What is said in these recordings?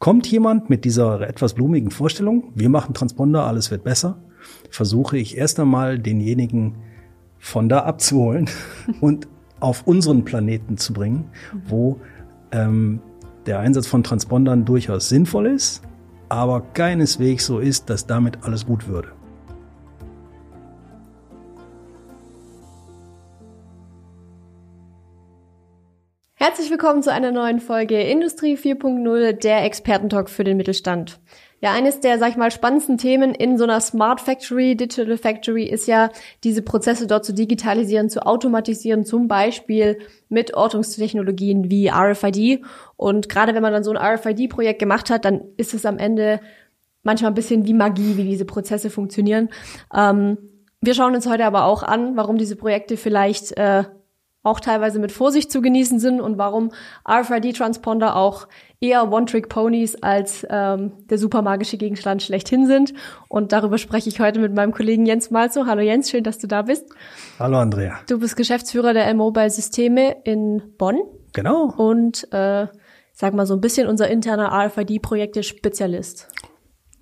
Kommt jemand mit dieser etwas blumigen Vorstellung, wir machen Transponder, alles wird besser, versuche ich erst einmal denjenigen von da abzuholen und auf unseren Planeten zu bringen, wo ähm, der Einsatz von Transpondern durchaus sinnvoll ist, aber keineswegs so ist, dass damit alles gut würde. Herzlich willkommen zu einer neuen Folge Industrie 4.0, der Expertentalk für den Mittelstand. Ja, eines der, sag ich mal, spannendsten Themen in so einer Smart Factory, Digital Factory ist ja, diese Prozesse dort zu digitalisieren, zu automatisieren, zum Beispiel mit Ortungstechnologien wie RFID. Und gerade wenn man dann so ein RFID-Projekt gemacht hat, dann ist es am Ende manchmal ein bisschen wie Magie, wie diese Prozesse funktionieren. Ähm, wir schauen uns heute aber auch an, warum diese Projekte vielleicht äh, auch teilweise mit Vorsicht zu genießen sind und warum RFID-Transponder auch eher One-Trick-Ponys als ähm, der supermagische Gegenstand schlechthin sind. Und darüber spreche ich heute mit meinem Kollegen Jens Malzo. Hallo Jens, schön, dass du da bist. Hallo Andrea. Du bist Geschäftsführer der L-Mobile Systeme in Bonn. Genau. Und äh, sag mal so ein bisschen unser interner RFID-Projekte-Spezialist.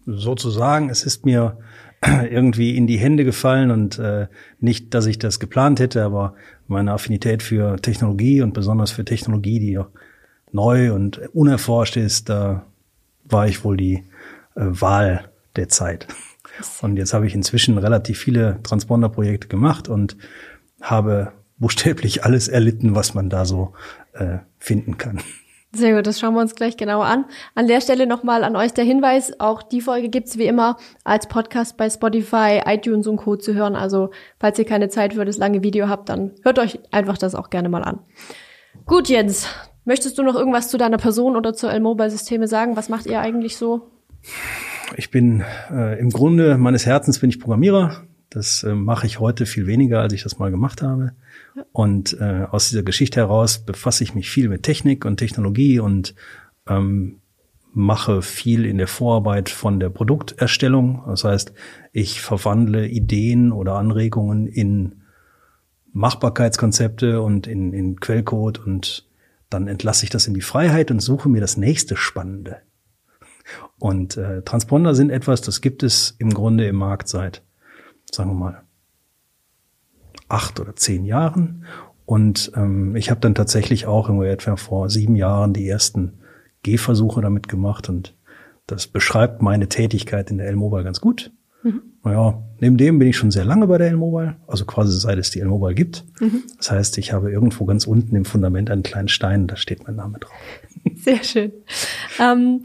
Sozusagen, es ist mir irgendwie in die Hände gefallen und äh, nicht, dass ich das geplant hätte, aber meine Affinität für Technologie und besonders für Technologie, die neu und unerforscht ist, da war ich wohl die äh, Wahl der Zeit. Und jetzt habe ich inzwischen relativ viele Transponder-Projekte gemacht und habe buchstäblich alles erlitten, was man da so äh, finden kann. Sehr gut, das schauen wir uns gleich genauer an. An der Stelle nochmal an euch der Hinweis, auch die Folge gibt's wie immer als Podcast bei Spotify, iTunes und Co. zu hören. Also falls ihr keine Zeit für das lange Video habt, dann hört euch einfach das auch gerne mal an. Gut, Jens, möchtest du noch irgendwas zu deiner Person oder zur L-Mobile-Systeme sagen? Was macht ihr eigentlich so? Ich bin äh, im Grunde meines Herzens bin ich Programmierer. Das äh, mache ich heute viel weniger, als ich das mal gemacht habe. Und äh, aus dieser Geschichte heraus befasse ich mich viel mit Technik und Technologie und ähm, mache viel in der Vorarbeit von der Produkterstellung. Das heißt, ich verwandle Ideen oder Anregungen in Machbarkeitskonzepte und in, in Quellcode und dann entlasse ich das in die Freiheit und suche mir das nächste Spannende. Und äh, Transponder sind etwas, das gibt es im Grunde im Markt seit, sagen wir mal, acht oder zehn Jahren. Und ähm, ich habe dann tatsächlich auch irgendwie etwa vor sieben Jahren die ersten Gehversuche damit gemacht und das beschreibt meine Tätigkeit in der L-Mobile ganz gut. Mhm. Naja, neben dem bin ich schon sehr lange bei der L-Mobile, also quasi seit es die L-Mobile gibt. Mhm. Das heißt, ich habe irgendwo ganz unten im Fundament einen kleinen Stein, da steht mein Name drauf. Sehr schön. Ähm,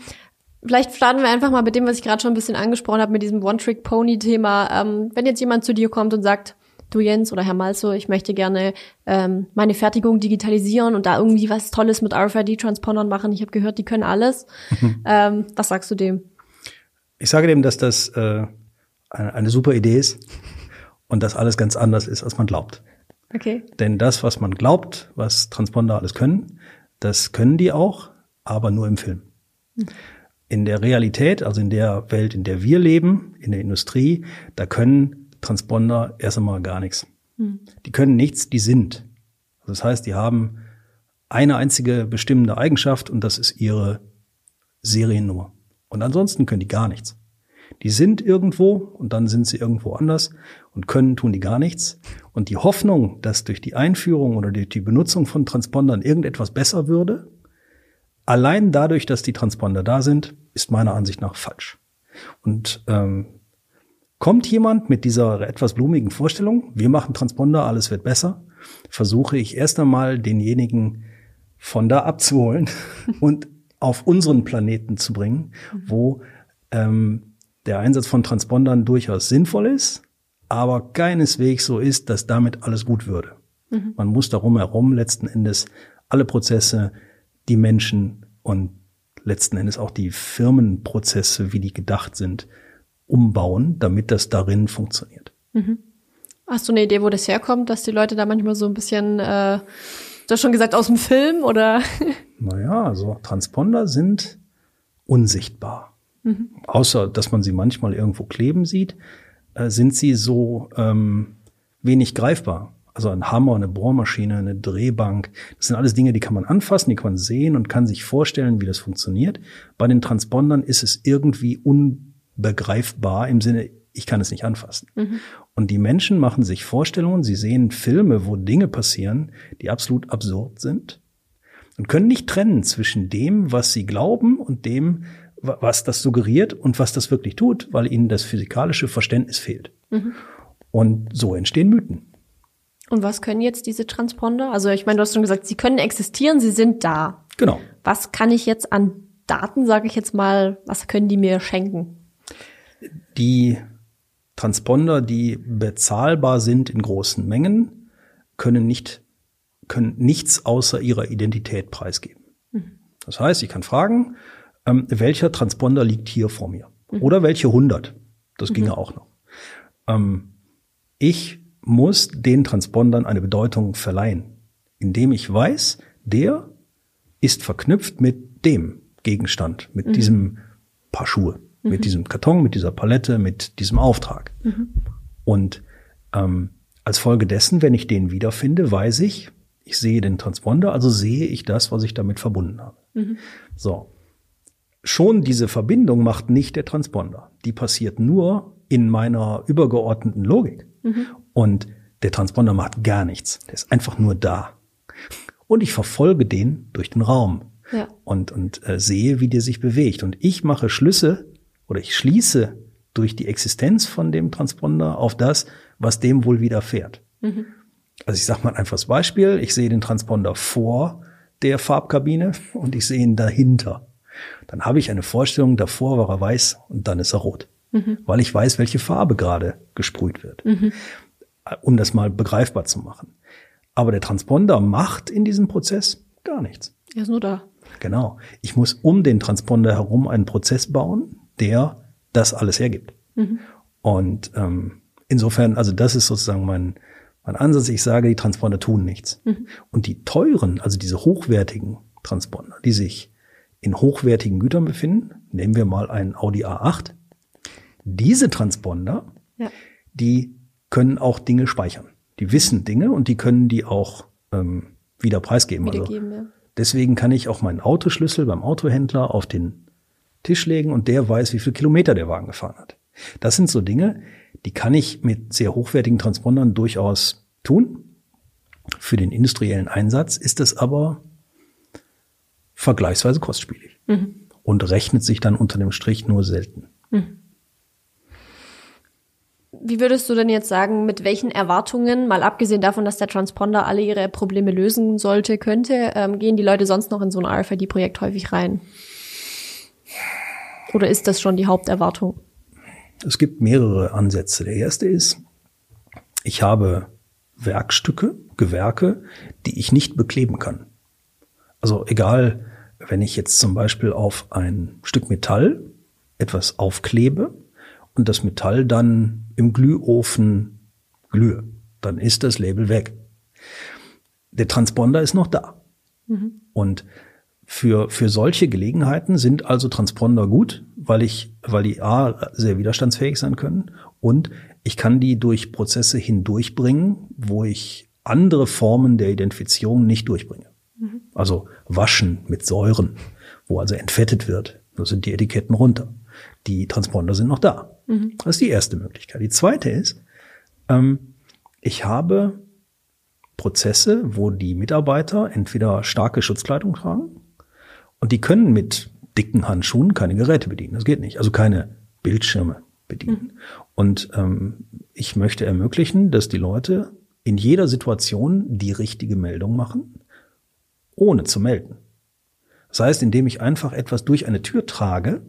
vielleicht starten wir einfach mal mit dem, was ich gerade schon ein bisschen angesprochen habe, mit diesem One-Trick-Pony-Thema. Ähm, wenn jetzt jemand zu dir kommt und sagt, du Jens oder Herr Malzo, ich möchte gerne ähm, meine Fertigung digitalisieren und da irgendwie was Tolles mit RFID-Transpondern machen. Ich habe gehört, die können alles. Mhm. Ähm, was sagst du dem? Ich sage dem, dass das äh, eine, eine super Idee ist und dass alles ganz anders ist, als man glaubt. Okay. Denn das, was man glaubt, was Transponder alles können, das können die auch, aber nur im Film. Mhm. In der Realität, also in der Welt, in der wir leben, in der Industrie, da können Transponder erst einmal gar nichts. Hm. Die können nichts, die sind. Also das heißt, die haben eine einzige bestimmende Eigenschaft und das ist ihre Seriennummer. Und ansonsten können die gar nichts. Die sind irgendwo und dann sind sie irgendwo anders und können tun die gar nichts. Und die Hoffnung, dass durch die Einführung oder durch die Benutzung von Transpondern irgendetwas besser würde, allein dadurch, dass die Transponder da sind, ist meiner Ansicht nach falsch. Und ähm, Kommt jemand mit dieser etwas blumigen Vorstellung, wir machen Transponder, alles wird besser, versuche ich erst einmal denjenigen von da abzuholen und auf unseren Planeten zu bringen, wo ähm, der Einsatz von Transpondern durchaus sinnvoll ist, aber keineswegs so ist, dass damit alles gut würde. Mhm. Man muss darum herum letzten Endes alle Prozesse, die Menschen und letzten Endes auch die Firmenprozesse, wie die gedacht sind, umbauen, damit das darin funktioniert. Mhm. Hast du eine Idee, wo das herkommt, dass die Leute da manchmal so ein bisschen, äh, du hast schon gesagt, aus dem Film oder? naja, also Transponder sind unsichtbar. Mhm. Außer, dass man sie manchmal irgendwo kleben sieht, äh, sind sie so ähm, wenig greifbar. Also ein Hammer, eine Bohrmaschine, eine Drehbank. Das sind alles Dinge, die kann man anfassen, die kann man sehen und kann sich vorstellen, wie das funktioniert. Bei den Transpondern ist es irgendwie unbegreifbar im Sinne, ich kann es nicht anfassen. Mhm. Und die Menschen machen sich Vorstellungen, sie sehen Filme, wo Dinge passieren, die absolut absurd sind und können nicht trennen zwischen dem, was sie glauben und dem, was das suggeriert und was das wirklich tut, weil ihnen das physikalische Verständnis fehlt. Mhm. Und so entstehen Mythen. Und was können jetzt diese Transponder? Also ich meine, du hast schon gesagt, sie können existieren, sie sind da. Genau. Was kann ich jetzt an Daten, sage ich jetzt mal, was können die mir schenken? Die Transponder, die bezahlbar sind in großen Mengen, können nicht können nichts außer ihrer Identität preisgeben. Mhm. Das heißt, ich kann fragen, ähm, welcher Transponder liegt hier vor mir? Mhm. Oder welche 100? Das mhm. ginge auch noch. Ähm, ich muss den Transpondern eine Bedeutung verleihen, indem ich weiß, der ist verknüpft mit dem Gegenstand, mit mhm. diesem Paar Schuhe, mhm. mit diesem Karton, mit dieser Palette, mit diesem Auftrag. Mhm. Und ähm, als Folge dessen, wenn ich den wiederfinde, weiß ich, ich sehe den Transponder, also sehe ich das, was ich damit verbunden habe. Mhm. So. Schon diese Verbindung macht nicht der Transponder. Die passiert nur in meiner übergeordneten Logik. Mhm. Und der Transponder macht gar nichts. Der ist einfach nur da. Und ich verfolge den durch den Raum. Ja. Und, und äh, sehe, wie der sich bewegt. Und ich mache Schlüsse oder ich schließe durch die Existenz von dem Transponder auf das, was dem wohl widerfährt. Mhm. Also ich sage mal ein einfaches Beispiel. Ich sehe den Transponder vor der Farbkabine und ich sehe ihn dahinter. Dann habe ich eine Vorstellung, davor war er weiß und dann ist er rot. Mhm. Weil ich weiß, welche Farbe gerade gesprüht wird. Mhm. Um das mal begreifbar zu machen. Aber der Transponder macht in diesem Prozess gar nichts. Er ist nur da. Genau. Ich muss um den Transponder herum einen Prozess bauen, der das alles hergibt. Mhm. Und ähm, insofern, also das ist sozusagen mein, mein Ansatz, ich sage, die Transponder tun nichts. Mhm. Und die teuren, also diese hochwertigen Transponder, die sich in hochwertigen Gütern befinden, nehmen wir mal einen Audi A8, diese Transponder, ja. die können auch Dinge speichern. Die wissen Dinge und die können die auch ähm, wieder preisgeben. Also ja. Deswegen kann ich auch meinen Autoschlüssel beim Autohändler auf den Tisch legen und der weiß, wie viel Kilometer der Wagen gefahren hat. Das sind so Dinge, die kann ich mit sehr hochwertigen Transpondern durchaus tun. Für den industriellen Einsatz ist es aber vergleichsweise kostspielig mhm. und rechnet sich dann unter dem Strich nur selten. Mhm. Wie würdest du denn jetzt sagen, mit welchen Erwartungen, mal abgesehen davon, dass der Transponder alle ihre Probleme lösen sollte, könnte, ähm, gehen die Leute sonst noch in so ein RFID-Projekt häufig rein? Oder ist das schon die Haupterwartung? Es gibt mehrere Ansätze. Der erste ist, ich habe Werkstücke, Gewerke, die ich nicht bekleben kann. Also egal, wenn ich jetzt zum Beispiel auf ein Stück Metall etwas aufklebe und das Metall dann im Glühofen glühe, dann ist das Label weg. Der Transponder ist noch da. Mhm. Und für, für solche Gelegenheiten sind also Transponder gut, weil ich, weil die A sehr widerstandsfähig sein können und ich kann die durch Prozesse hindurchbringen, wo ich andere Formen der Identifizierung nicht durchbringe. Mhm. Also waschen mit Säuren, wo also entfettet wird. Da sind die Etiketten runter. Die Transponder sind noch da. Mhm. Das ist die erste Möglichkeit. Die zweite ist, ähm, ich habe Prozesse, wo die Mitarbeiter entweder starke Schutzkleidung tragen und die können mit dicken Handschuhen keine Geräte bedienen. Das geht nicht. Also keine Bildschirme bedienen. Mhm. Und ähm, ich möchte ermöglichen, dass die Leute in jeder Situation die richtige Meldung machen, ohne zu melden. Das heißt, indem ich einfach etwas durch eine Tür trage,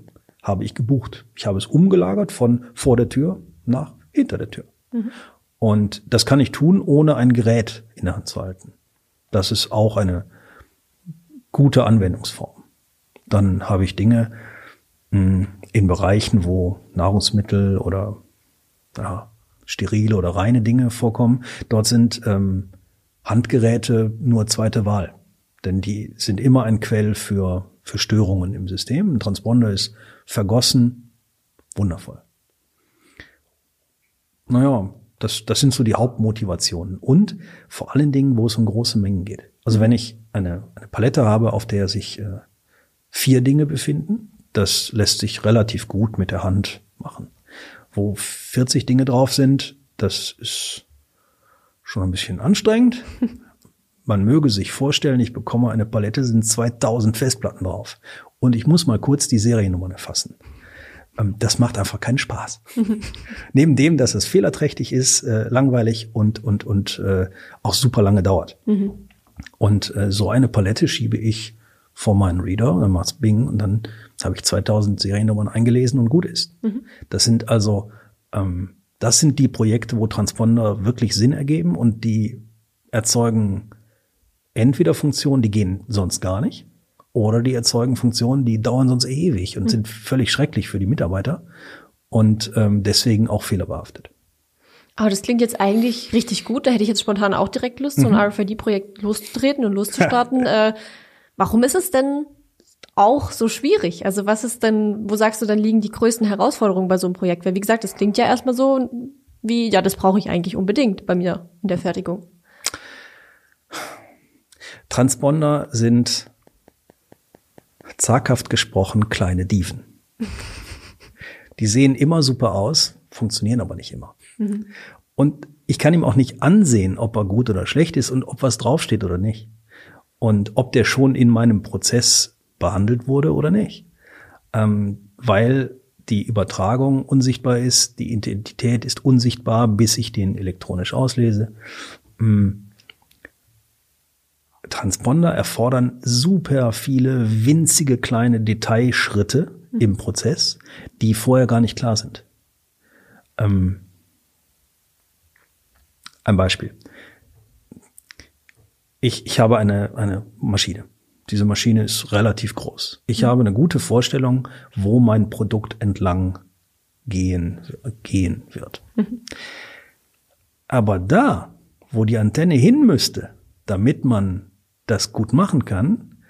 habe ich gebucht. Ich habe es umgelagert von vor der Tür nach hinter der Tür. Mhm. Und das kann ich tun, ohne ein Gerät in der Hand zu halten. Das ist auch eine gute Anwendungsform dann habe ich Dinge mh, hm, in Bereichen, wo Nahrungsmittel oder ja, sterile oder reine Dinge vorkommen. Dort sind ähm, Handgeräte nur zweite Wahl, denn die sind immer ein Quell für, für Störungen im System. Ein Transponder ist vergossen, wundervoll. Naja, Das, das sind so die Hauptmotivationen. Und vor allen Dingen, wo es um große Mengen geht. Also wenn ich eine, eine Palette habe, auf der sich äh, vier Dinge befinden, das lässt sich relativ gut mit der Hand machen. Wo 40 Dinge drauf sind, das ist schon ein bisschen anstrengend. Man möge sich vorstellen, ich bekomme eine Palette, sind 2000 Festplatten drauf. Und ich muss mal kurz die Seriennummern erfassen. Ähm, das macht einfach keinen Spaß. Neben dem, dass es fehlerträchtig ist, äh, langweilig und, und, und äh, auch super lange dauert. Mhm. Und äh, so eine Palette schiebe ich vor meinen Reader, dann macht's Bing und dann habe ich 2000 Seriennummern eingelesen und gut ist. Mhm. Das sind also, ähm, das sind die Projekte, wo Transponder wirklich Sinn ergeben und die erzeugen entweder Funktionen, die gehen sonst gar nicht, oder die erzeugen Funktionen, die dauern sonst ewig und mhm. sind völlig schrecklich für die Mitarbeiter und ähm, deswegen auch fehlerbehaftet. Aber das klingt jetzt eigentlich richtig gut. Da hätte ich jetzt spontan auch direkt Lust, so ein mhm. RFID-Projekt loszutreten und loszustarten. äh, warum ist es denn auch so schwierig? Also was ist denn, wo sagst du, dann liegen die größten Herausforderungen bei so einem Projekt? Weil wie gesagt, das klingt ja erstmal so wie, ja, das brauche ich eigentlich unbedingt bei mir in der Fertigung. Transponder sind zaghaft gesprochen kleine Dieven. Die sehen immer super aus, funktionieren aber nicht immer. Mhm. Und ich kann ihm auch nicht ansehen, ob er gut oder schlecht ist und ob was draufsteht oder nicht. Und ob der schon in meinem Prozess behandelt wurde oder nicht. Ähm, weil die Übertragung unsichtbar ist, die Identität ist unsichtbar, bis ich den elektronisch auslese. Mhm. Transponder erfordern super viele winzige kleine Detailschritte mhm. im Prozess, die vorher gar nicht klar sind. Ähm, ein Beispiel. Ich, ich habe eine, eine Maschine. Diese Maschine ist relativ groß. Ich mhm. habe eine gute Vorstellung, wo mein Produkt entlang gehen, gehen wird. Mhm. Aber da, wo die Antenne hin müsste, damit man das gut machen kann,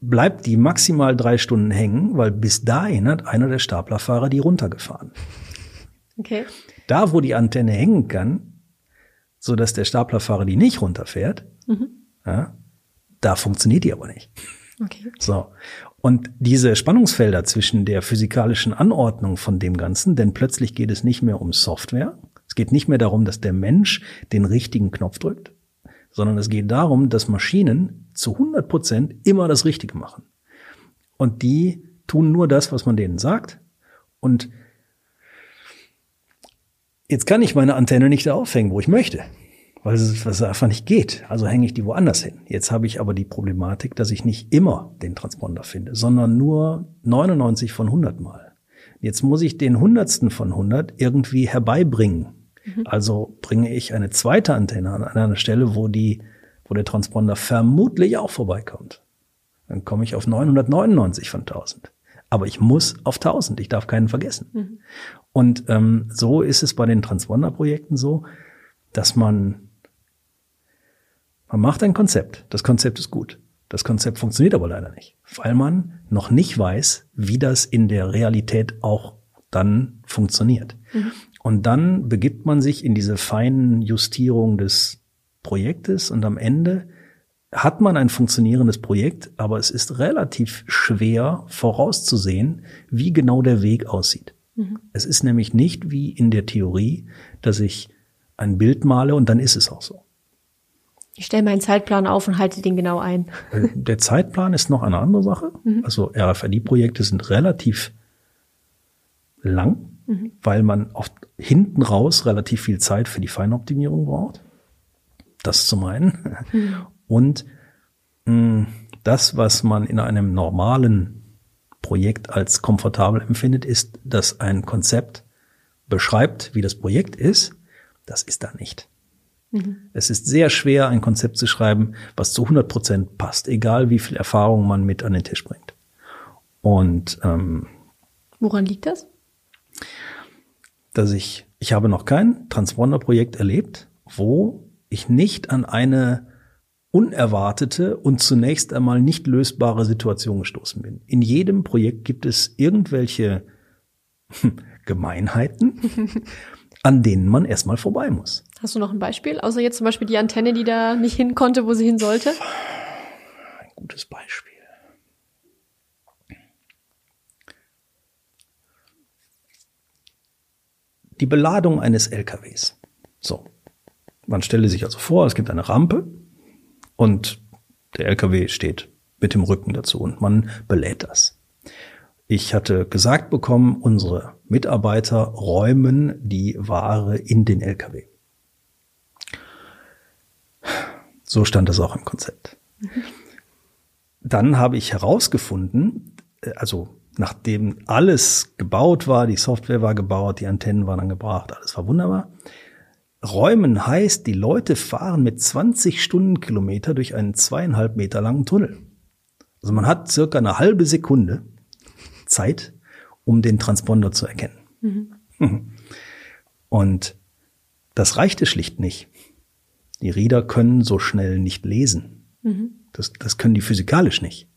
bleibt die maximal drei Stunden hängen, weil bis dahin hat einer der Staplerfahrer die runtergefahren. Okay. Da, wo die Antenne hängen kann, so dass der Staplerfahrer die nicht runterfährt, mhm. ja, da funktioniert die aber nicht. Okay. So. Und diese Spannungsfelder zwischen der physikalischen Anordnung von dem Ganzen, denn plötzlich geht es nicht mehr um Software. Es geht nicht mehr darum, dass der Mensch den richtigen Knopf drückt, sondern es geht darum, dass Maschinen zu 100 Prozent immer das Richtige machen. Und die tun nur das, was man denen sagt. Und jetzt kann ich meine Antenne nicht da aufhängen, wo ich möchte, weil es einfach nicht geht. Also hänge ich die woanders hin. Jetzt habe ich aber die Problematik, dass ich nicht immer den Transponder finde, sondern nur 99 von 100 Mal. Jetzt muss ich den Hundertsten von 100 irgendwie herbeibringen Mhm. Also bringe ich eine zweite Antenne an einer Stelle, wo die, wo der Transponder vermutlich auch vorbeikommt. Dann komme ich auf 999 von 1000. Aber ich muss auf 1000. Ich darf keinen vergessen. Mhm. Und ähm, so ist es bei den Transponder-Projekten so, dass man man macht ein Konzept. Das Konzept ist gut. Das Konzept funktioniert aber leider nicht, weil man noch nicht weiß, wie das in der Realität auch dann funktioniert. Mhm. Und dann begibt man sich in diese feinen Justierung des Projektes und am Ende hat man ein funktionierendes Projekt, aber es ist relativ schwer vorauszusehen, wie genau der Weg aussieht. Mhm. Es ist nämlich nicht wie in der Theorie, dass ich ein Bild male und dann ist es auch so. Ich stelle meinen Zeitplan auf und halte den genau ein. Äh, der Zeitplan ist noch eine andere Sache. Mhm. Also RFID-Projekte sind relativ lang mhm. weil man oft hinten raus relativ viel Zeit für die Feinoptimierung braucht. Das zum einen. Mhm. Und mh, das, was man in einem normalen Projekt als komfortabel empfindet, ist, dass ein Konzept beschreibt, wie das Projekt ist. Das ist da nicht. Mhm. Es ist sehr schwer, ein Konzept zu schreiben, was zu 100 Prozent passt, egal wie viel Erfahrung man mit an den Tisch bringt. Und ähm, woran liegt das? dass ich, ich habe noch kein Transponder-Projekt erlebt, wo ich nicht an eine unerwartete und zunächst einmal nicht lösbare Situation gestoßen bin. In jedem Projekt gibt es irgendwelche Gemeinheiten, an denen man erstmal vorbei muss. Hast du noch ein Beispiel? Außer jetzt zum Beispiel die Antenne, die da nicht hin konnte, wo sie hin sollte? Ein gutes Beispiel. Die Beladung eines LKWs. So. Man stelle sich also vor, es gibt eine Rampe und der LKW steht mit dem Rücken dazu und man belädt das. Ich hatte gesagt bekommen, unsere Mitarbeiter räumen die Ware in den LKW. So stand das auch im Konzept. Dann habe ich herausgefunden, äh, also nachdem alles gebaut war, die Software war gebaut, die Antennen waren angebracht, alles war wunderbar. Räumen heißt, die Leute fahren mit 20 Stundenkilometer durch einen zweieinhalb Meter langen Tunnel. Also man hat circa eine halbe Sekunde Zeit, um den Transponder zu erkennen. Mhm. Und das reichte schlicht nicht. Die Reader können so schnell nicht lesen. Mhm. Das, das können die physikalisch nicht.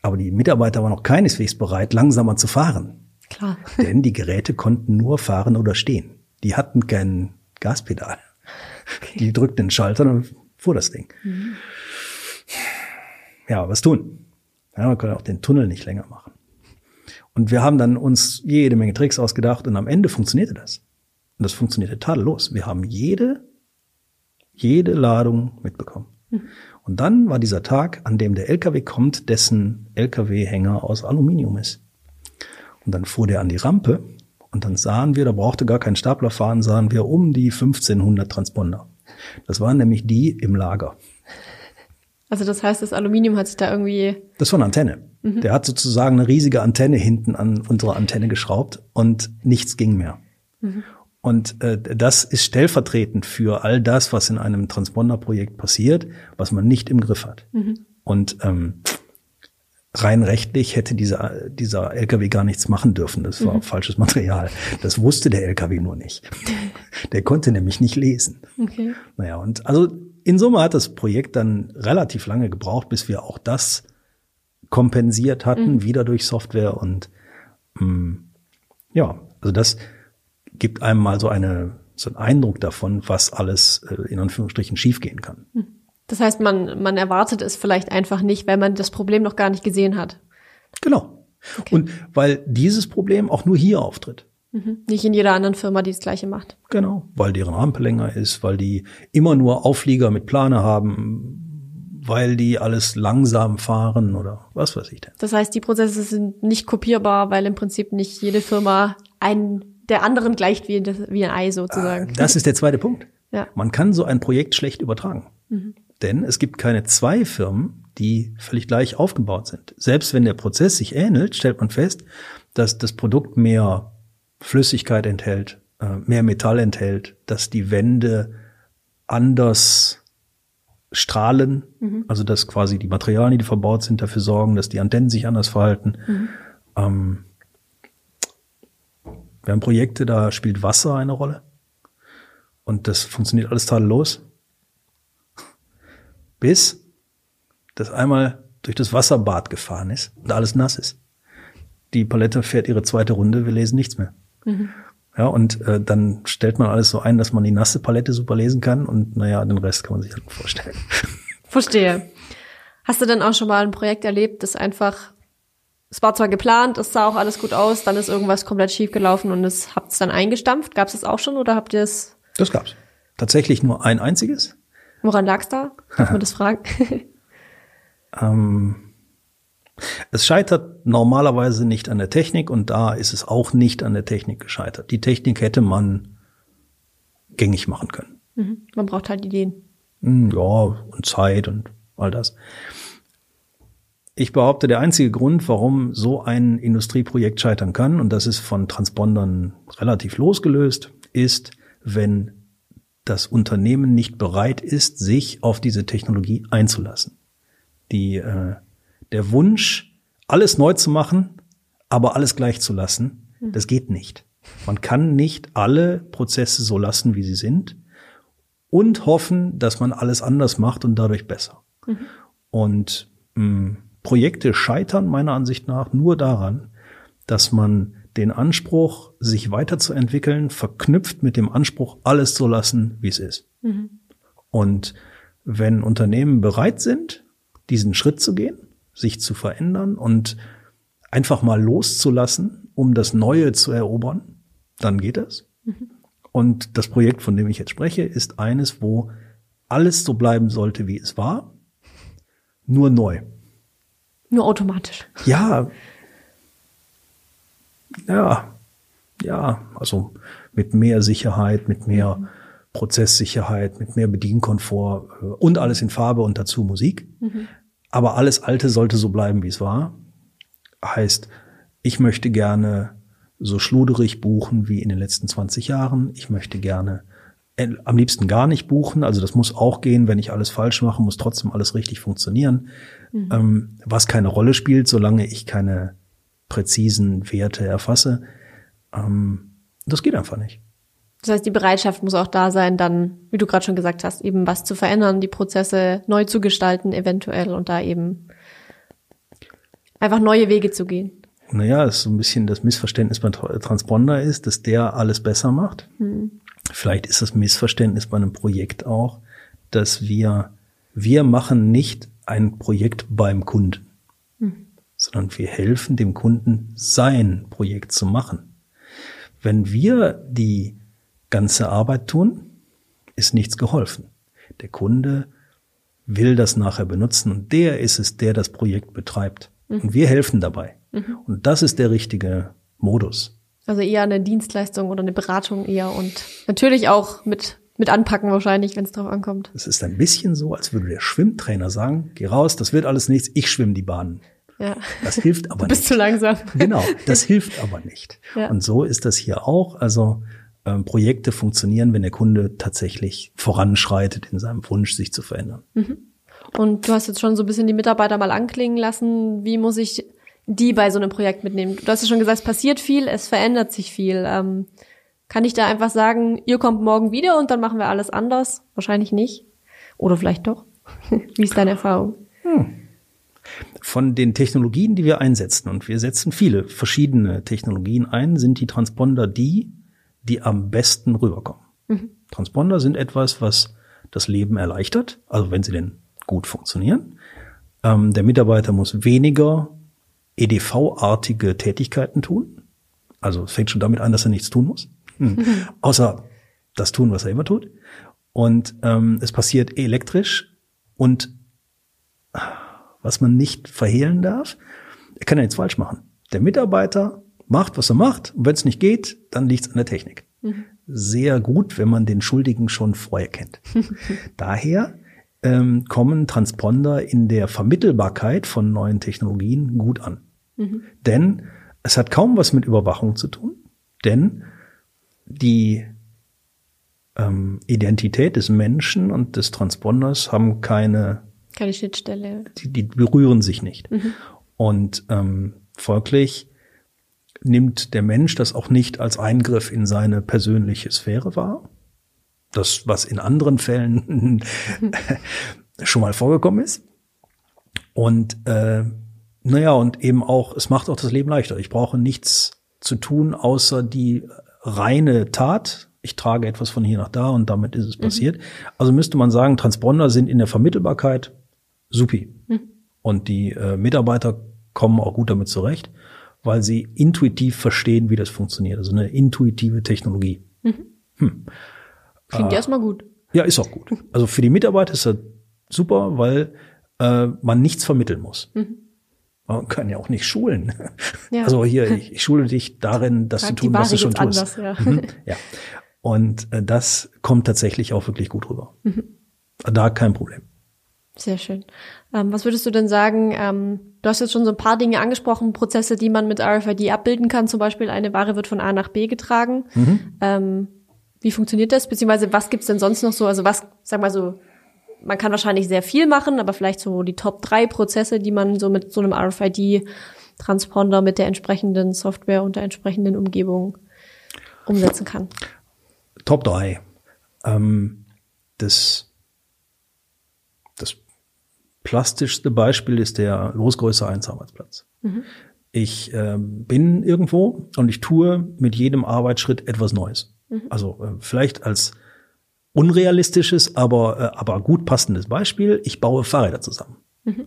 Aber die Mitarbeiter waren noch keineswegs bereit, langsamer zu fahren. Klar. Denn die Geräte konnten nur fahren oder stehen. Die hatten kein Gaspedal. Okay. Die drückten den Schalter und fuhr das Ding. Mhm. Ja, was tun? Ja, man kann auch den Tunnel nicht länger machen. Und wir haben dann uns jede Menge Tricks ausgedacht und am Ende funktionierte das. Und das funktionierte tadellos. Wir haben jede, jede Ladung mitbekommen. Mhm. Und dann war dieser Tag, an dem der LKW kommt, dessen LKW-Hänger aus Aluminium ist. Und dann fuhr der an die Rampe und dann sahen wir, da brauchte gar kein Stapler fahren, sahen wir um die 1500 Transponder. Das waren nämlich die im Lager. Also das heißt, das Aluminium hat sich da irgendwie. Das war eine Antenne. Mhm. Der hat sozusagen eine riesige Antenne hinten an unsere Antenne geschraubt und nichts ging mehr. Mhm. Und äh, das ist stellvertretend für all das, was in einem Transponder-Projekt passiert, was man nicht im Griff hat. Mhm. Und ähm, rein rechtlich hätte dieser, dieser LKW gar nichts machen dürfen. Das war mhm. falsches Material. Das wusste der LKW nur nicht. Der konnte nämlich nicht lesen. Okay. Naja, und also in Summe hat das Projekt dann relativ lange gebraucht, bis wir auch das kompensiert hatten, mhm. wieder durch Software und mh, mm, ja, also das gibt einem mal so eine so einen Eindruck davon, was alles äh, in Anführungsstrichen schiefgehen kann. Mhm. Das heißt, man, man erwartet es vielleicht einfach nicht, weil man das Problem noch gar nicht gesehen hat. Genau. Okay. Und weil dieses Problem auch nur hier auftritt. Mhm. Nicht in jeder anderen Firma, die das Gleiche macht. Genau, weil deren Rampe länger ist, weil die immer nur Auflieger mit Plane haben, weil die alles langsam fahren oder was weiß ich denn. Das heißt, die Prozesse sind nicht kopierbar, weil im Prinzip nicht jede Firma einen der anderen gleicht wie, wie ein Ei sozusagen. Das ist der zweite Punkt. Ja. Man kann so ein Projekt schlecht übertragen. Mhm. Denn es gibt keine zwei Firmen, die völlig gleich aufgebaut sind. Selbst wenn der Prozess sich ähnelt, stellt man fest, dass das Produkt mehr Flüssigkeit enthält, äh, mehr Metall enthält, dass die Wände anders strahlen, mhm. also dass quasi die Materialien, die verbaut sind, dafür sorgen, dass die Antennen sich anders verhalten. Mhm. Ähm, wir haben Projekte, da spielt Wasser eine Rolle. Und das funktioniert alles tadellos bis das einmal durch das Wasserbad gefahren ist und alles nass ist. Die Palette fährt ihre zweite Runde, wir lesen nichts mehr. Mhm. Ja, und äh, dann stellt man alles so ein, dass man die nasse Palette super lesen kann und naja, den Rest kann man sich halt vorstellen. Verstehe. Hast du denn auch schon mal ein Projekt erlebt, das einfach, es war zwar geplant, es sah auch alles gut aus, dann ist irgendwas komplett schief gelaufen und es habt es dann eingestampft? Gab es das auch schon oder habt ihr es? Das gab's. Tatsächlich nur ein einziges. Woran lag's da? Darf man das fragen? ähm, es scheitert normalerweise nicht an der Technik und da ist es auch nicht an der Technik gescheitert. Die Technik hätte man gängig machen können. Mhm. Man braucht halt Ideen. Hm, ja, und Zeit und all das. Ich behaupte, der einzige Grund, warum so ein Industrieprojekt scheitern kann, und das ist von Transpondern relativ losgelöst, ist, wenn das Unternehmen nicht bereit ist, sich auf diese Technologie einzulassen. Die, äh, der Wunsch, alles neu zu machen, aber alles gleich zu lassen, mhm. das geht nicht. Man kann nicht alle Prozesse so lassen, wie sie sind und hoffen, dass man alles anders macht und dadurch besser. Mhm. Und mh, Projekte scheitern meiner Ansicht nach nur daran, dass man den Anspruch, sich weiterzuentwickeln, verknüpft mit dem Anspruch, alles zu lassen, wie es ist. Mhm. Und wenn Unternehmen bereit sind, diesen Schritt zu gehen, sich zu verändern und einfach mal loszulassen, um das Neue zu erobern, dann geht das. Mhm. Und das Projekt, von dem ich jetzt spreche, ist eines, wo alles so bleiben sollte, wie es war, nur neu. Nur automatisch. Ja. Ja. Ja, also mit mehr Sicherheit, mit mehr mhm. Prozesssicherheit, mit mehr Bedienkomfort äh, und alles in Farbe und dazu Musik. Mhm. Aber alles Alte sollte so bleiben, wie es war. Heißt, ich möchte gerne so schluderig buchen wie in den letzten 20 Jahren. Ich möchte gerne äh, am liebsten gar nicht buchen. Also das muss auch gehen, wenn ich alles falsch mache, muss trotzdem alles richtig funktionieren. Mhm. Ähm, was keine Rolle spielt, solange ich keine präzisen Werte erfasse. Ähm, das geht einfach nicht. Das heißt, die Bereitschaft muss auch da sein, dann, wie du gerade schon gesagt hast, eben was zu verändern, die Prozesse neu zu gestalten, eventuell und da eben einfach neue Wege zu gehen. Naja, ist so ein bisschen das Missverständnis beim Transponder ist, dass der alles besser macht. Hm. Vielleicht ist das Missverständnis bei einem Projekt auch, dass wir, wir machen nicht ein Projekt beim Kunden, hm. sondern wir helfen dem Kunden, sein Projekt zu machen. Wenn wir die ganze Arbeit tun, ist nichts geholfen. Der Kunde will das nachher benutzen und der ist es, der das Projekt betreibt. Mhm. Und wir helfen dabei. Mhm. Und das ist der richtige Modus. Also eher eine Dienstleistung oder eine Beratung eher und natürlich auch mit mit anpacken wahrscheinlich, wenn es drauf ankommt. Es ist ein bisschen so, als würde der Schwimmtrainer sagen, geh raus, das wird alles nichts, ich schwimme die Bahnen. Ja. Das hilft aber du bist nicht. zu langsam. Genau, das hilft aber nicht. Ja. Und so ist das hier auch. Also ähm, Projekte funktionieren, wenn der Kunde tatsächlich voranschreitet in seinem Wunsch, sich zu verändern. Mhm. Und du hast jetzt schon so ein bisschen die Mitarbeiter mal anklingen lassen. Wie muss ich die bei so einem Projekt mitnehmen? Du hast ja schon gesagt, es passiert viel, es verändert sich viel. Ähm, kann ich da einfach sagen, ihr kommt morgen wieder und dann machen wir alles anders? Wahrscheinlich nicht. Oder vielleicht doch. Wie ist deine Erfahrung? Hm. Von den Technologien, die wir einsetzen, und wir setzen viele verschiedene Technologien ein, sind die Transponder die, die am besten rüberkommen. Mhm. Transponder sind etwas, was das Leben erleichtert, also wenn sie denn gut funktionieren. Ähm, der Mitarbeiter muss weniger EDV-artige Tätigkeiten tun. Also es fängt schon damit an, dass er nichts tun muss. Hm. Mhm. Außer das tun, was er immer tut. Und ähm, es passiert elektrisch und was man nicht verhehlen darf, er kann ja nichts falsch machen. Der Mitarbeiter macht, was er macht. Und wenn es nicht geht, dann liegt es an der Technik. Mhm. Sehr gut, wenn man den Schuldigen schon vorher kennt. Daher ähm, kommen Transponder in der Vermittelbarkeit von neuen Technologien gut an. Mhm. Denn es hat kaum was mit Überwachung zu tun, denn die ähm, Identität des Menschen und des Transponders haben keine keine Schnittstelle. Die, die berühren sich nicht. Mhm. Und ähm, folglich nimmt der Mensch das auch nicht als Eingriff in seine persönliche Sphäre wahr. Das, was in anderen Fällen schon mal vorgekommen ist. Und äh, naja, und eben auch, es macht auch das Leben leichter. Ich brauche nichts zu tun, außer die reine Tat. Ich trage etwas von hier nach da und damit ist es mhm. passiert. Also müsste man sagen, Transponder sind in der Vermittelbarkeit supi. Mhm. Und die äh, Mitarbeiter kommen auch gut damit zurecht weil sie intuitiv verstehen, wie das funktioniert. Also eine intuitive Technologie. Mhm. Hm. Klingt äh, erstmal gut. Ja, ist auch gut. Also für die Mitarbeiter ist das super, weil äh, man nichts vermitteln muss. Mhm. Man kann ja auch nicht schulen. Ja. Also hier, ich, ich schule dich darin, das zu tun, was du schon tust. Anders, ja. Mhm. ja. Und äh, das kommt tatsächlich auch wirklich gut rüber. Mhm. Da kein Problem. Sehr schön. Ähm, was würdest du denn sagen? Ähm, du hast jetzt schon so ein paar Dinge angesprochen, Prozesse, die man mit RFID abbilden kann. Zum Beispiel eine Ware wird von A nach B getragen. Mhm. Ähm, wie funktioniert das? Beziehungsweise was gibt's denn sonst noch so? Also was, sag mal so, man kann wahrscheinlich sehr viel machen, aber vielleicht so die Top drei Prozesse, die man so mit so einem RFID-Transponder mit der entsprechenden Software und der entsprechenden Umgebung umsetzen kann. Top drei. Ähm, das plastischste Beispiel ist der Losgröße 1 Arbeitsplatz. Mhm. Ich äh, bin irgendwo und ich tue mit jedem Arbeitsschritt etwas Neues. Mhm. Also äh, vielleicht als unrealistisches, aber, äh, aber gut passendes Beispiel. Ich baue Fahrräder zusammen. Mhm.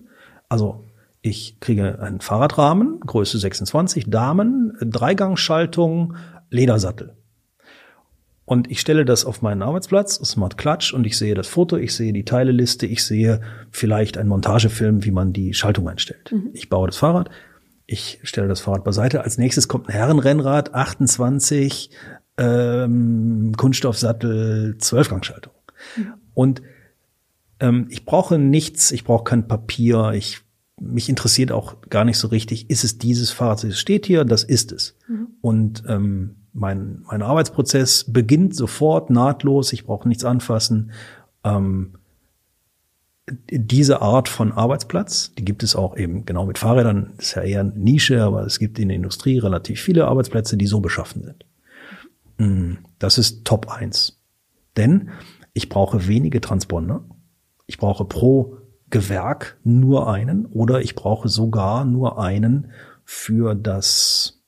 Also ich kriege einen Fahrradrahmen, Größe 26, Damen, Dreigangschaltung, Ledersattel. Und ich stelle das auf meinen Arbeitsplatz, Smart Clutch, und ich sehe das Foto, ich sehe die Teileliste, ich sehe vielleicht einen Montagefilm, wie man die Schaltung einstellt. Mhm. Ich baue das Fahrrad, ich stelle das Fahrrad beiseite. Als nächstes kommt ein Herrenrennrad, 28, ähm, Kunststoffsattel, Zwölfgangschaltung. Mhm. Und ähm, ich brauche nichts, ich brauche kein Papier, ich mich interessiert auch gar nicht so richtig, ist es dieses Fahrrad, es steht hier, das ist es. Mhm. Und ähm, mein, mein Arbeitsprozess beginnt sofort, nahtlos, ich brauche nichts anfassen. Ähm, diese Art von Arbeitsplatz, die gibt es auch eben genau mit Fahrrädern, ist ja eher eine Nische, aber es gibt in der Industrie relativ viele Arbeitsplätze, die so beschaffen sind. Mm, das ist Top 1. Denn ich brauche wenige Transponder. Ich brauche pro Gewerk nur einen oder ich brauche sogar nur einen für das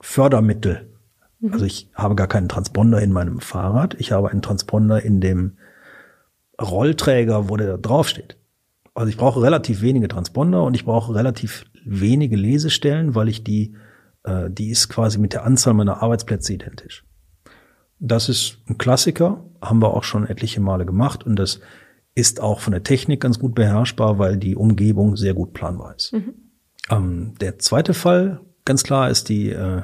Fördermittel. Mhm. Also ich habe gar keinen Transponder in meinem Fahrrad, ich habe einen Transponder in dem Rollträger, wo der draufsteht. Also ich brauche relativ wenige Transponder und ich brauche relativ wenige Lesestellen, weil ich die, äh, die ist quasi mit der Anzahl meiner Arbeitsplätze identisch. Das ist ein Klassiker, haben wir auch schon etliche Male gemacht und das ist auch von der Technik ganz gut beherrschbar, weil die Umgebung sehr gut planbar ist. Mhm. Ähm, der zweite Fall, ganz klar, ist die äh,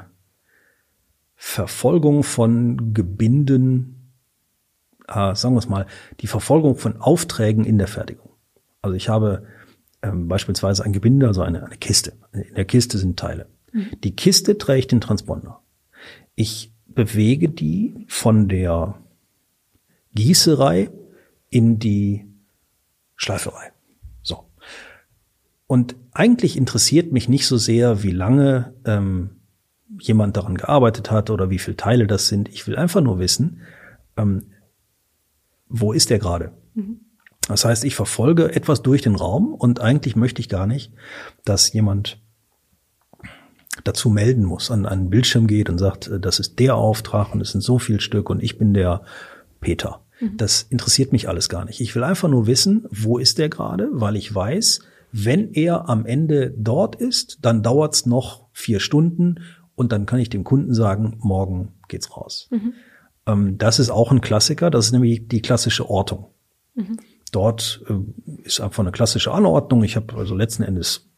Verfolgung von Gebinden, äh, sagen wir es mal, die Verfolgung von Aufträgen in der Fertigung. Also ich habe ähm, beispielsweise ein Gebinde, also eine, eine Kiste. In der Kiste sind Teile. Die Kiste trägt den Transponder. Ich bewege die von der Gießerei in die Schleiferei. So. Und eigentlich interessiert mich nicht so sehr, wie lange ähm, jemand daran gearbeitet hat oder wie viele Teile das sind. Ich will einfach nur wissen, ähm, wo ist der gerade? Mhm. Das heißt, ich verfolge etwas durch den Raum und eigentlich möchte ich gar nicht, dass jemand dazu melden muss, an einen Bildschirm geht und sagt, äh, das ist der Auftrag und es sind so viel Stück und ich bin der Peter. Mhm. Das interessiert mich alles gar nicht. Ich will einfach nur wissen, wo ist der gerade, weil ich weiß, wenn er am Ende dort ist, dann dauert's noch vier Stunden und dann kann ich dem Kunden sagen, morgen geht's raus. Mhm. Ähm, das ist auch ein Klassiker, das ist nämlich die klassische Ortung. Mhm. Dort äh, ist einfach eine klassische Anordnung. Ich habe also letzten Endes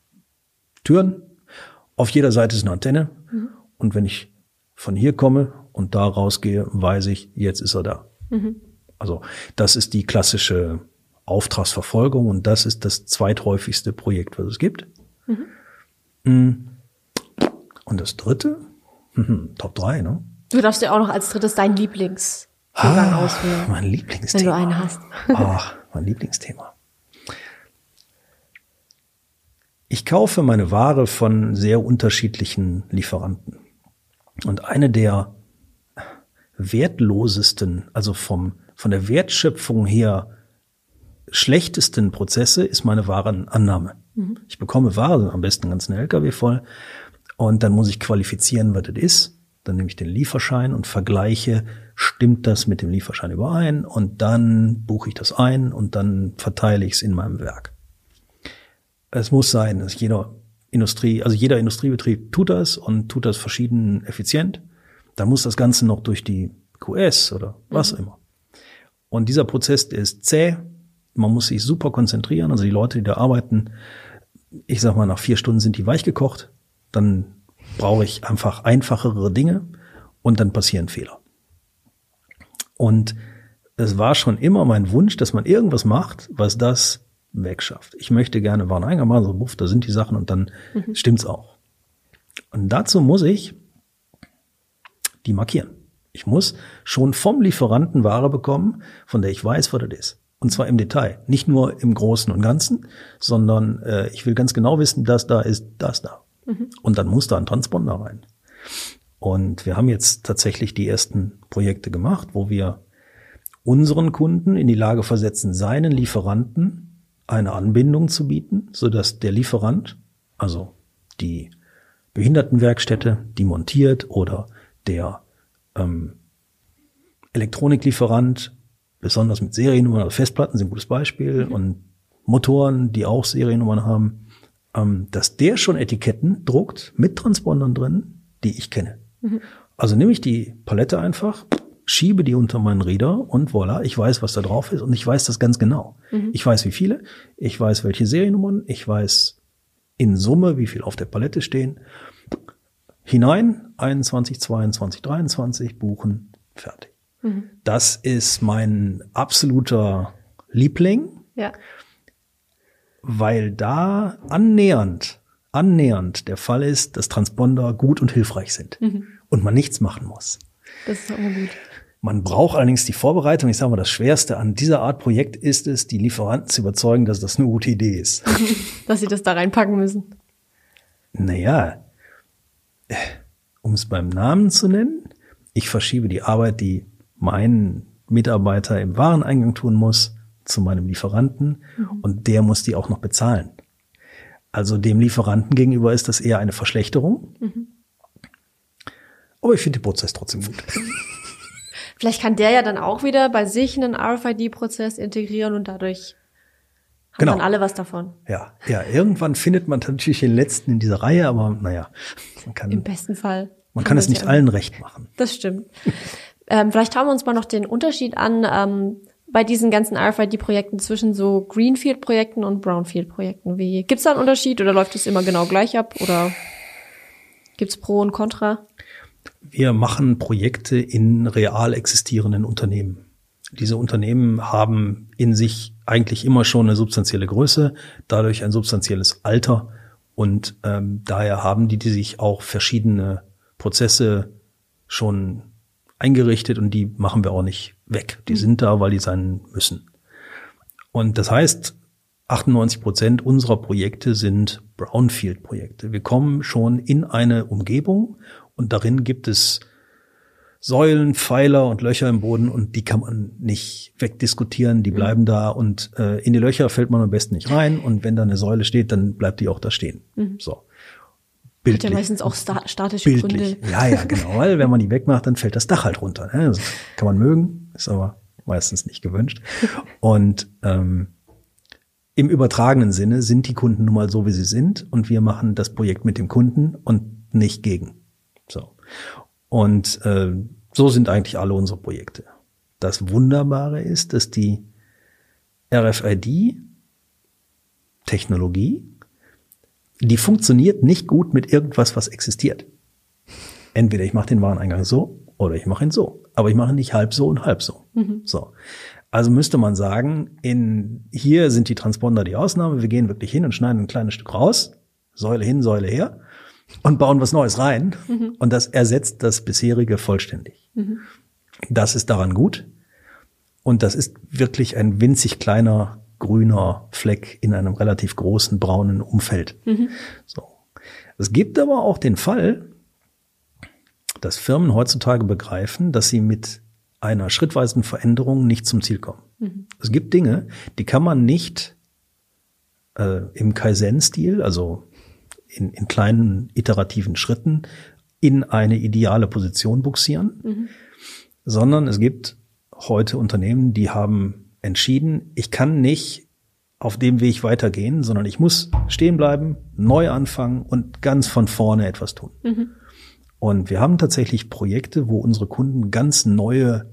Türen. Auf jeder Seite ist eine Antenne. Mhm. Und wenn ich von hier komme und da rausgehe, weiß ich, jetzt ist er da. Mhm. Also das ist die klassische Auftragsverfolgung und das ist das zweithäufigste Projekt, was es gibt. Mhm. Mm. Und das dritte, mhm, Top 3, ne? Du darfst dir auch noch als drittes dein Lieblingsthema ah, auswählen. Mein Lieblingsthema. Wenn du einen hast. Ach, mein Lieblingsthema. Ich kaufe meine Ware von sehr unterschiedlichen Lieferanten. Und eine der wertlosesten, also vom, von der Wertschöpfung her schlechtesten Prozesse ist meine Warenannahme. Mhm. Ich bekomme Ware, am besten einen ganzen LKW voll, und dann muss ich qualifizieren, was das ist. Dann nehme ich den Lieferschein und vergleiche, stimmt das mit dem Lieferschein überein? Und dann buche ich das ein und dann verteile ich es in meinem Werk. Es muss sein, dass jeder Industrie, also jeder Industriebetrieb tut das und tut das verschieden effizient. Dann muss das Ganze noch durch die QS oder was mhm. immer. Und dieser Prozess, der ist zäh. Man muss sich super konzentrieren. Also die Leute, die da arbeiten, ich sag mal, nach vier Stunden sind die weich gekocht dann brauche ich einfach einfachere Dinge und dann passieren Fehler. Und es war schon immer mein Wunsch, dass man irgendwas macht, was das wegschafft. Ich möchte gerne Wareneingang machen, so buff, da sind die Sachen und dann mhm. stimmt's auch. Und dazu muss ich die markieren. Ich muss schon vom Lieferanten Ware bekommen, von der ich weiß, was das ist. Und zwar im Detail. Nicht nur im Großen und Ganzen, sondern äh, ich will ganz genau wissen, das da ist das da. Mhm. Und dann muss da ein Transponder rein. Und wir haben jetzt tatsächlich die ersten Projekte gemacht, wo wir unseren Kunden in die Lage versetzen, seinen Lieferanten eine Anbindung zu bieten, so dass der Lieferant, also die Behindertenwerkstätte, die montiert oder der ähm, Elektroniklieferant, besonders mit Seriennummern, also Festplatten sind ein gutes Beispiel mhm. und Motoren, die auch Seriennummern haben, ähm, dass der schon Etiketten druckt mit Transpondern drin, die ich kenne. Mhm. Also nehme ich die Palette einfach, schiebe die unter meinen Reader und voilà, ich weiß, was da drauf ist und ich weiß das ganz genau. Mhm. Ich weiß, wie viele, ich weiß, welche Seriennummern, ich weiß in Summe, wie viel auf der Palette stehen. Hinein, 21, 22, 23, buchen, fertig. Mhm. Das ist mein absoluter Liebling. Ja. Weil da annähernd, annähernd der Fall ist, dass Transponder gut und hilfreich sind mhm. und man nichts machen muss. Das ist auch gut. Man braucht allerdings die Vorbereitung. Ich sage mal, das Schwerste an dieser Art Projekt ist es, die Lieferanten zu überzeugen, dass das eine gute Idee ist. dass sie das da reinpacken müssen. Naja, um es beim Namen zu nennen, ich verschiebe die Arbeit, die mein Mitarbeiter im Wareneingang tun muss, zu meinem Lieferanten mhm. und der muss die auch noch bezahlen. Also dem Lieferanten gegenüber ist das eher eine Verschlechterung. Mhm. Aber ich finde den Prozess trotzdem gut. Vielleicht kann der ja dann auch wieder bei sich einen RFID-Prozess integrieren und dadurch haben genau. dann alle was davon. Ja, ja, irgendwann findet man natürlich den letzten in dieser Reihe, aber naja, man kann. Im besten Fall. Man kann es nicht ja allen recht machen. Das stimmt. ähm, vielleicht schauen wir uns mal noch den Unterschied an ähm, bei diesen ganzen RFID-Projekten zwischen so Greenfield-Projekten und Brownfield-Projekten. Wie gibt's da einen Unterschied oder läuft es immer genau gleich ab oder gibt's Pro und Contra? Wir machen Projekte in real existierenden Unternehmen. Diese Unternehmen haben in sich eigentlich immer schon eine substanzielle Größe, dadurch ein substanzielles Alter und ähm, daher haben die, die sich auch verschiedene Prozesse schon eingerichtet und die machen wir auch nicht weg. Die mhm. sind da, weil die sein müssen. Und das heißt, 98 Prozent unserer Projekte sind Brownfield-Projekte. Wir kommen schon in eine Umgebung und darin gibt es Säulen, Pfeiler und Löcher im Boden und die kann man nicht wegdiskutieren, die mhm. bleiben mhm. da und äh, in die Löcher fällt man am besten nicht rein und wenn da eine Säule steht, dann bleibt die auch da stehen. Mhm. So. Bildlich. Hat ja meistens auch sta statische Bildlich. Gründe. Ja, ja, genau, weil wenn man die wegmacht, dann fällt das Dach halt runter. Ne? Das kann man mögen, ist aber meistens nicht gewünscht. Und ähm, im übertragenen Sinne sind die Kunden nun mal so, wie sie sind und wir machen das Projekt mit dem Kunden und nicht gegen. So. Und äh, so sind eigentlich alle unsere Projekte. Das Wunderbare ist, dass die RFID-Technologie, die funktioniert nicht gut mit irgendwas, was existiert. Entweder ich mache den Wareneingang so oder ich mache ihn so. Aber ich mache nicht halb so und halb so. Mhm. So. Also müsste man sagen, in, hier sind die Transponder die Ausnahme. Wir gehen wirklich hin und schneiden ein kleines Stück raus. Säule hin, Säule her und bauen was Neues rein mhm. und das ersetzt das bisherige vollständig. Mhm. Das ist daran gut und das ist wirklich ein winzig kleiner grüner Fleck in einem relativ großen braunen Umfeld. Mhm. So. Es gibt aber auch den Fall, dass Firmen heutzutage begreifen, dass sie mit einer schrittweisen Veränderung nicht zum Ziel kommen. Mhm. Es gibt Dinge, die kann man nicht äh, im Kaizen-Stil, also in, in kleinen iterativen Schritten in eine ideale Position buxieren, mhm. sondern es gibt heute Unternehmen, die haben entschieden, ich kann nicht auf dem Weg weitergehen, sondern ich muss stehen bleiben, neu anfangen und ganz von vorne etwas tun. Mhm. Und wir haben tatsächlich Projekte, wo unsere Kunden ganz neue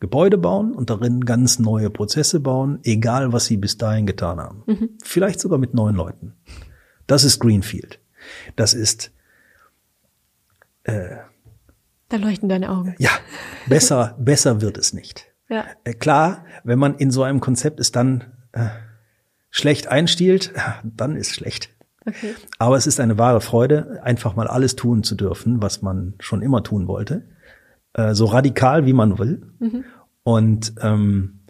Gebäude bauen und darin ganz neue Prozesse bauen, egal was sie bis dahin getan haben. Mhm. Vielleicht sogar mit neuen Leuten. Das ist Greenfield. Das ist äh, da leuchten deine Augen. Ja, besser, besser wird es nicht. Ja. Äh, klar, wenn man in so einem Konzept ist, dann äh, schlecht einstiehlt, dann ist schlecht. Okay. Aber es ist eine wahre Freude, einfach mal alles tun zu dürfen, was man schon immer tun wollte. Äh, so radikal, wie man will. Mhm. Und ähm,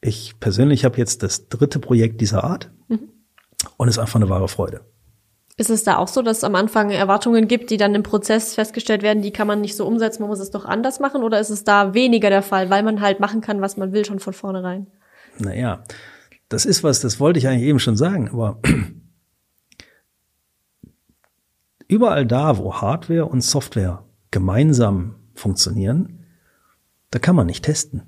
ich persönlich habe jetzt das dritte Projekt dieser Art mhm. und es ist einfach eine wahre Freude. Ist es da auch so, dass es am Anfang Erwartungen gibt, die dann im Prozess festgestellt werden, die kann man nicht so umsetzen, man muss es doch anders machen? Oder ist es da weniger der Fall, weil man halt machen kann, was man will, schon von vornherein? Naja, das ist was, das wollte ich eigentlich eben schon sagen, aber überall da, wo Hardware und Software gemeinsam funktionieren, da kann man nicht testen.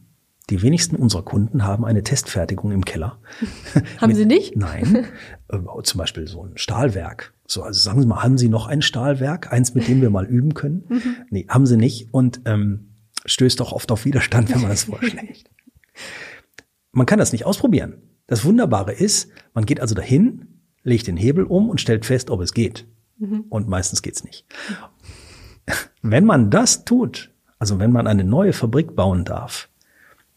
Die wenigsten unserer Kunden haben eine Testfertigung im Keller. haben Mit, Sie nicht? Nein. Äh, zum Beispiel so ein Stahlwerk. So, also sagen Sie mal, haben Sie noch ein Stahlwerk? Eins, mit dem wir mal üben können? Mhm. Nee, haben Sie nicht. Und ähm, stößt auch oft auf Widerstand, wenn man das vorschlägt. man kann das nicht ausprobieren. Das Wunderbare ist, man geht also dahin, legt den Hebel um und stellt fest, ob es geht. Mhm. Und meistens geht's nicht. Wenn man das tut, also wenn man eine neue Fabrik bauen darf,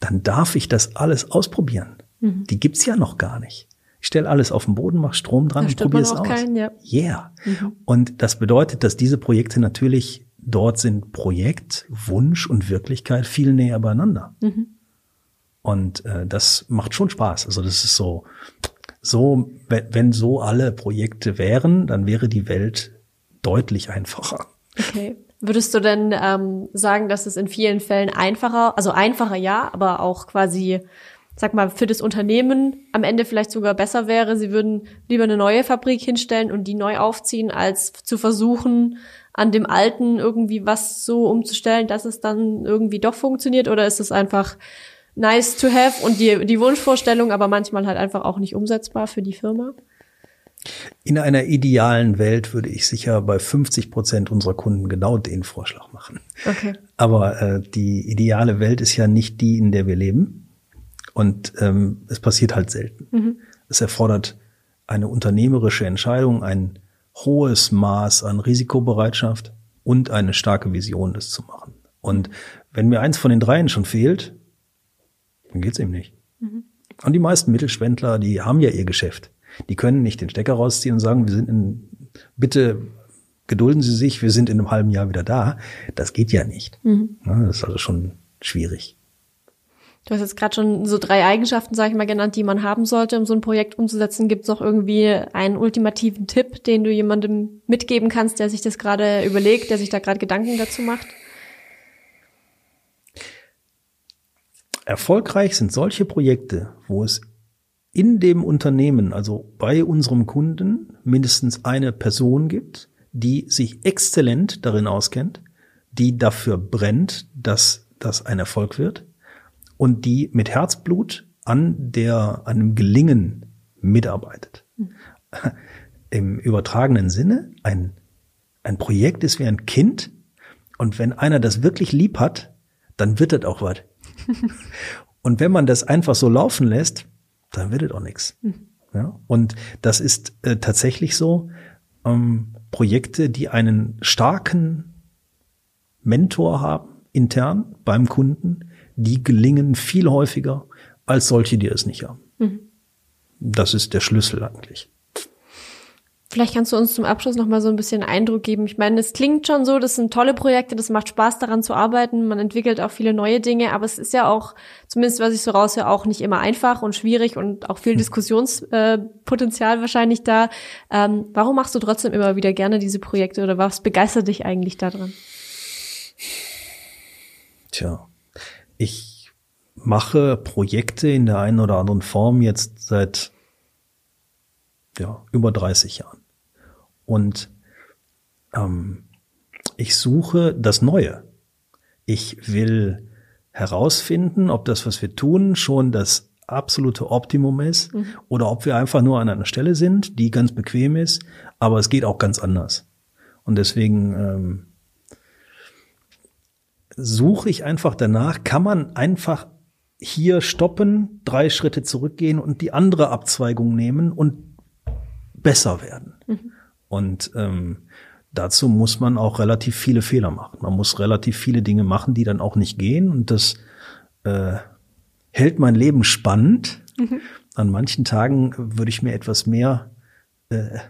dann darf ich das alles ausprobieren. Mhm. Die gibt's ja noch gar nicht. Ich stelle alles auf den Boden, mache Strom dran und probiere es aus. Keinen, ja. Yeah. Mhm. Und das bedeutet, dass diese Projekte natürlich dort sind Projekt, Wunsch und Wirklichkeit viel näher beieinander. Mhm. Und äh, das macht schon Spaß. Also das ist so, so, wenn so alle Projekte wären, dann wäre die Welt deutlich einfacher. Okay. Würdest du denn ähm, sagen, dass es in vielen Fällen einfacher, also einfacher ja, aber auch quasi, sag mal, für das Unternehmen am Ende vielleicht sogar besser wäre, sie würden lieber eine neue Fabrik hinstellen und die neu aufziehen, als zu versuchen, an dem Alten irgendwie was so umzustellen, dass es dann irgendwie doch funktioniert? Oder ist es einfach nice to have und die, die Wunschvorstellung, aber manchmal halt einfach auch nicht umsetzbar für die Firma? In einer idealen Welt würde ich sicher bei 50 Prozent unserer Kunden genau den Vorschlag machen. Okay. Aber äh, die ideale Welt ist ja nicht die, in der wir leben. Und ähm, es passiert halt selten. Mhm. Es erfordert eine unternehmerische Entscheidung, ein hohes Maß an Risikobereitschaft und eine starke Vision, das zu machen. Und wenn mir eins von den dreien schon fehlt, dann geht's eben nicht. Mhm. Und die meisten Mittelspendler, die haben ja ihr Geschäft. Die können nicht den Stecker rausziehen und sagen, wir sind in, bitte gedulden Sie sich, wir sind in einem halben Jahr wieder da. Das geht ja nicht. Mhm. Das ist also schon schwierig. Du hast jetzt gerade schon so drei Eigenschaften, sage ich mal, genannt, die man haben sollte, um so ein Projekt umzusetzen. Gibt es noch irgendwie einen ultimativen Tipp, den du jemandem mitgeben kannst, der sich das gerade überlegt, der sich da gerade Gedanken dazu macht? Erfolgreich sind solche Projekte, wo es in dem Unternehmen, also bei unserem Kunden, mindestens eine Person gibt, die sich exzellent darin auskennt, die dafür brennt, dass das ein Erfolg wird und die mit Herzblut an der, an dem Gelingen mitarbeitet. Mhm. Im übertragenen Sinne, ein, ein Projekt ist wie ein Kind und wenn einer das wirklich lieb hat, dann wird das auch was. und wenn man das einfach so laufen lässt, dann wird es auch nichts. Mhm. Ja? Und das ist äh, tatsächlich so, ähm, Projekte, die einen starken Mentor haben, intern beim Kunden, die gelingen viel häufiger als solche, die es nicht haben. Mhm. Das ist der Schlüssel eigentlich. Vielleicht kannst du uns zum Abschluss noch mal so ein bisschen Eindruck geben. Ich meine, es klingt schon so, das sind tolle Projekte, das macht Spaß daran zu arbeiten, man entwickelt auch viele neue Dinge, aber es ist ja auch, zumindest was ich so raushöre, auch nicht immer einfach und schwierig und auch viel hm. Diskussionspotenzial wahrscheinlich da. Ähm, warum machst du trotzdem immer wieder gerne diese Projekte oder was begeistert dich eigentlich daran? Tja, ich mache Projekte in der einen oder anderen Form jetzt seit ja, über 30 Jahren. Und ähm, ich suche das Neue. Ich will herausfinden, ob das, was wir tun, schon das absolute Optimum ist mhm. oder ob wir einfach nur an einer Stelle sind, die ganz bequem ist, aber es geht auch ganz anders. Und deswegen ähm, suche ich einfach danach, kann man einfach hier stoppen, drei Schritte zurückgehen und die andere Abzweigung nehmen und besser werden. Mhm. Und ähm, dazu muss man auch relativ viele Fehler machen. Man muss relativ viele Dinge machen, die dann auch nicht gehen. Und das äh, hält mein Leben spannend. Mhm. An manchen Tagen würde ich mir etwas mehr äh,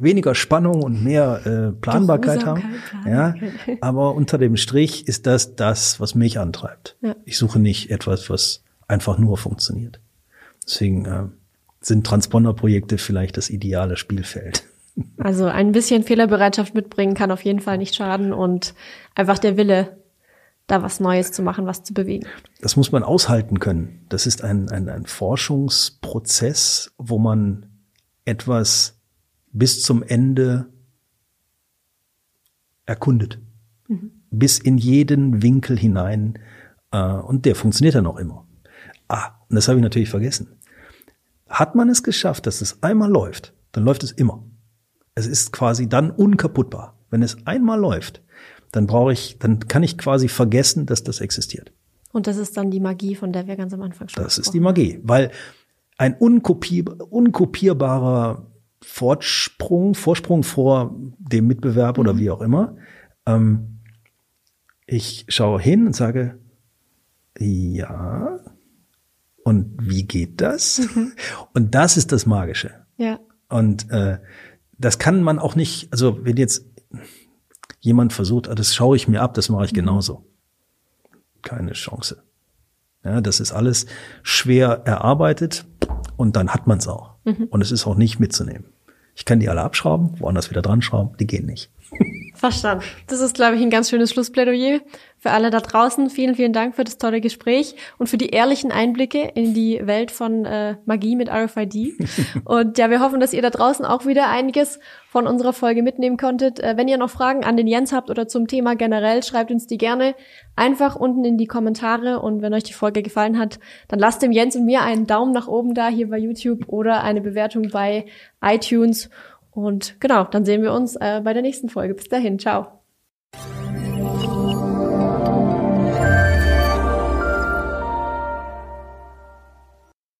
weniger Spannung und mehr äh, Planbarkeit haben. Ja, aber unter dem Strich ist das das, was mich antreibt. Ja. Ich suche nicht etwas, was einfach nur funktioniert. Deswegen äh, sind Transponderprojekte vielleicht das ideale Spielfeld. Also ein bisschen Fehlerbereitschaft mitbringen kann auf jeden Fall nicht schaden und einfach der Wille, da was Neues zu machen, was zu bewegen. Das muss man aushalten können. Das ist ein, ein, ein Forschungsprozess, wo man etwas bis zum Ende erkundet. Mhm. Bis in jeden Winkel hinein. Äh, und der funktioniert dann auch immer. Ah, und das habe ich natürlich vergessen. Hat man es geschafft, dass es einmal läuft, dann läuft es immer. Es ist quasi dann unkaputtbar. Wenn es einmal läuft, dann brauche ich, dann kann ich quasi vergessen, dass das existiert. Und das ist dann die Magie, von der wir ganz am Anfang schon Das ist die Magie, weil ein unkopier unkopierbarer Vorsprung, Vorsprung vor dem Mitbewerb mhm. oder wie auch immer. Ähm, ich schaue hin und sage, ja, und wie geht das? Mhm. Und das ist das Magische. Ja. Und äh, das kann man auch nicht, also wenn jetzt jemand versucht, ah, das schaue ich mir ab, das mache ich mhm. genauso. Keine Chance. Ja, das ist alles schwer erarbeitet und dann hat man es auch. Mhm. Und es ist auch nicht mitzunehmen. Ich kann die alle abschrauben, woanders wieder dran schrauben, die gehen nicht. Verstanden. Das ist, glaube ich, ein ganz schönes Schlussplädoyer für alle da draußen. Vielen, vielen Dank für das tolle Gespräch und für die ehrlichen Einblicke in die Welt von äh, Magie mit RFID. und ja, wir hoffen, dass ihr da draußen auch wieder einiges von unserer Folge mitnehmen konntet. Äh, wenn ihr noch Fragen an den Jens habt oder zum Thema generell, schreibt uns die gerne einfach unten in die Kommentare. Und wenn euch die Folge gefallen hat, dann lasst dem Jens und mir einen Daumen nach oben da hier bei YouTube oder eine Bewertung bei iTunes. Und genau, dann sehen wir uns äh, bei der nächsten Folge. Bis dahin, ciao.